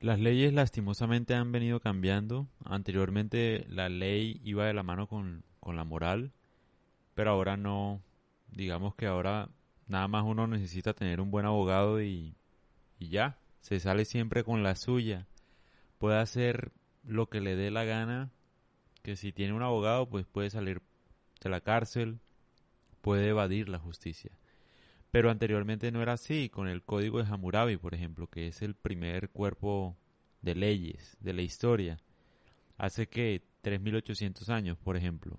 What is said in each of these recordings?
Las leyes lastimosamente han venido cambiando. Anteriormente la ley iba de la mano con, con la moral, pero ahora no. Digamos que ahora nada más uno necesita tener un buen abogado y, y ya, se sale siempre con la suya. Puede hacer lo que le dé la gana, que si tiene un abogado pues puede salir de la cárcel, puede evadir la justicia. Pero anteriormente no era así, con el Código de Hammurabi, por ejemplo, que es el primer cuerpo de leyes de la historia, hace que 3800 años, por ejemplo.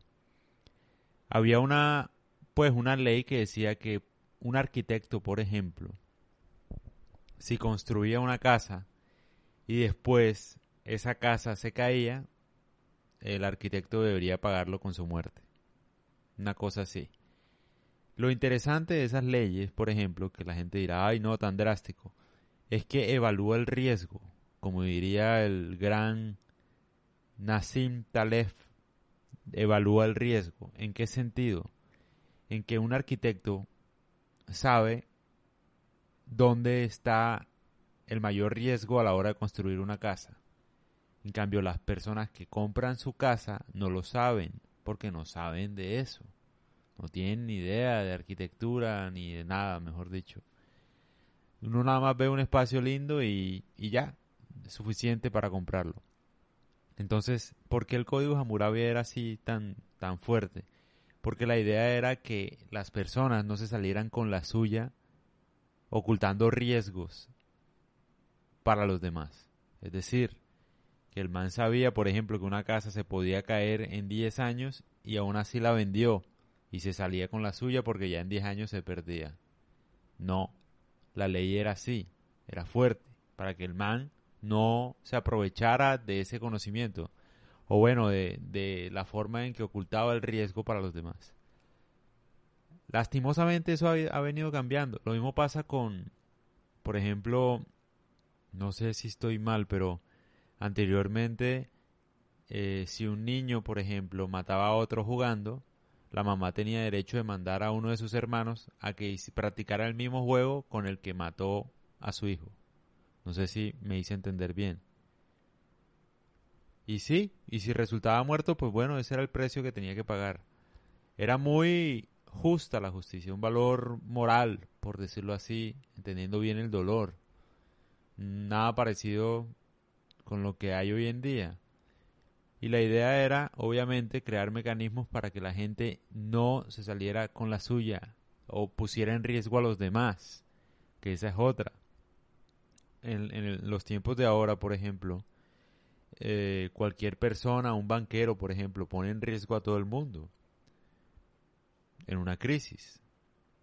Había una pues una ley que decía que un arquitecto, por ejemplo, si construía una casa y después esa casa se caía, el arquitecto debería pagarlo con su muerte. Una cosa así. Lo interesante de esas leyes, por ejemplo, que la gente dirá, ay no, tan drástico, es que evalúa el riesgo, como diría el gran Nassim Taleb, evalúa el riesgo. ¿En qué sentido? En que un arquitecto sabe dónde está el mayor riesgo a la hora de construir una casa. En cambio, las personas que compran su casa no lo saben porque no saben de eso. No tienen ni idea de arquitectura ni de nada, mejor dicho. Uno nada más ve un espacio lindo y, y ya, suficiente para comprarlo. Entonces, ¿por qué el código Hammurabi era así tan, tan fuerte? Porque la idea era que las personas no se salieran con la suya ocultando riesgos para los demás. Es decir, que el man sabía, por ejemplo, que una casa se podía caer en 10 años y aún así la vendió y se salía con la suya porque ya en 10 años se perdía. No, la ley era así, era fuerte, para que el man no se aprovechara de ese conocimiento, o bueno, de, de la forma en que ocultaba el riesgo para los demás. Lastimosamente eso ha, ha venido cambiando. Lo mismo pasa con, por ejemplo, no sé si estoy mal, pero anteriormente, eh, si un niño, por ejemplo, mataba a otro jugando, la mamá tenía derecho de mandar a uno de sus hermanos a que practicara el mismo juego con el que mató a su hijo. No sé si me hice entender bien. Y sí, y si resultaba muerto, pues bueno, ese era el precio que tenía que pagar. Era muy justa la justicia, un valor moral, por decirlo así, entendiendo bien el dolor. Nada parecido con lo que hay hoy en día. Y la idea era, obviamente, crear mecanismos para que la gente no se saliera con la suya o pusiera en riesgo a los demás, que esa es otra. En, los tiempos de ahora, por ejemplo, eh, cualquier persona, un banquero, por ejemplo, pone en riesgo a todo el mundo en una crisis,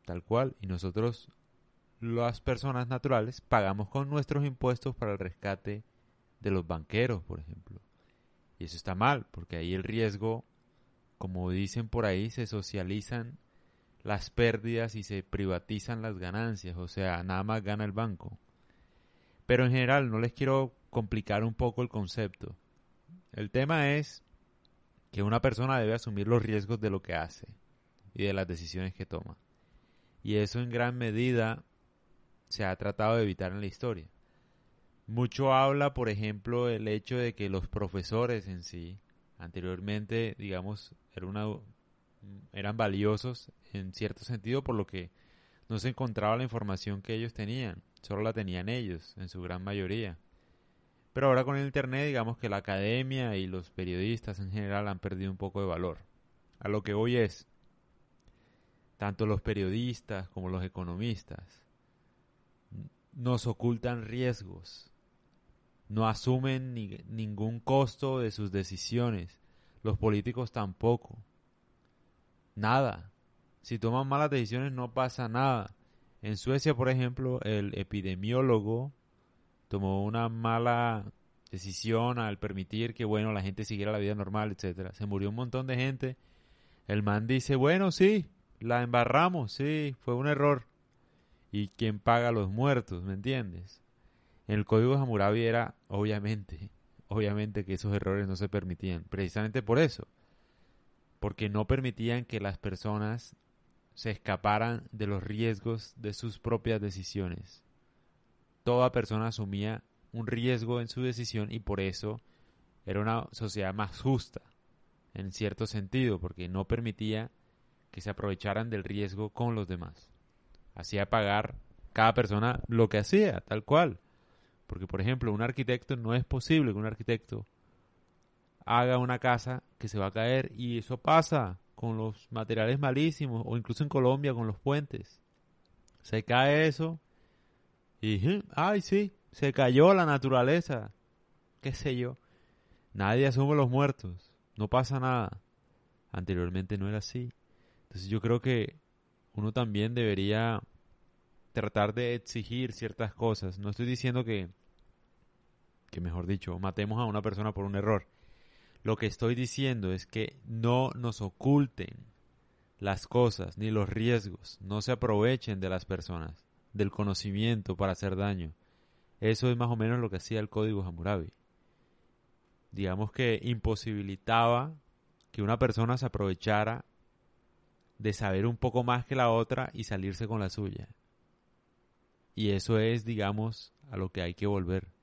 tal cual, y nosotros, las personas naturales, pagamos con nuestros impuestos para el rescate de los banqueros, por ejemplo. Y eso está mal, porque ahí el riesgo, como dicen por ahí, se socializan las pérdidas y se privatizan las ganancias, o sea, nada más gana el banco. Pero en general no les quiero complicar un poco el concepto. El tema es que una persona debe asumir los riesgos de lo que hace y de las decisiones que toma. Y eso en gran medida se ha tratado de evitar en la historia. Mucho habla, por ejemplo, el hecho de que los profesores en sí, anteriormente, digamos, era una, eran valiosos en cierto sentido por lo que no se encontraba la información que ellos tenían, solo la tenían ellos, en su gran mayoría. Pero ahora con el Internet, digamos que la academia y los periodistas en general han perdido un poco de valor. A lo que hoy es, tanto los periodistas como los economistas nos ocultan riesgos, no asumen ningún costo de sus decisiones, los políticos tampoco. Nada. Si toman malas decisiones no pasa nada. En Suecia, por ejemplo, el epidemiólogo tomó una mala decisión al permitir que bueno la gente siguiera la vida normal, etcétera. Se murió un montón de gente. El man dice, bueno, sí, la embarramos, sí, fue un error. ¿Y quién paga los muertos? ¿Me entiendes? En el código de Hammurabi era, obviamente, obviamente que esos errores no se permitían. Precisamente por eso. Porque no permitían que las personas se escaparan de los riesgos de sus propias decisiones. Toda persona asumía un riesgo en su decisión y por eso era una sociedad más justa, en cierto sentido, porque no permitía que se aprovecharan del riesgo con los demás. Hacía pagar cada persona lo que hacía, tal cual. Porque, por ejemplo, un arquitecto no es posible que un arquitecto haga una casa que se va a caer y eso pasa con los materiales malísimos o incluso en Colombia con los puentes. Se cae eso y, ay, sí, se cayó la naturaleza. ¿Qué sé yo? Nadie asume los muertos. No pasa nada. Anteriormente no era así. Entonces yo creo que uno también debería tratar de exigir ciertas cosas. No estoy diciendo que, que mejor dicho, matemos a una persona por un error. Lo que estoy diciendo es que no nos oculten las cosas ni los riesgos, no se aprovechen de las personas, del conocimiento para hacer daño. Eso es más o menos lo que hacía el código Hammurabi. Digamos que imposibilitaba que una persona se aprovechara de saber un poco más que la otra y salirse con la suya. Y eso es, digamos, a lo que hay que volver.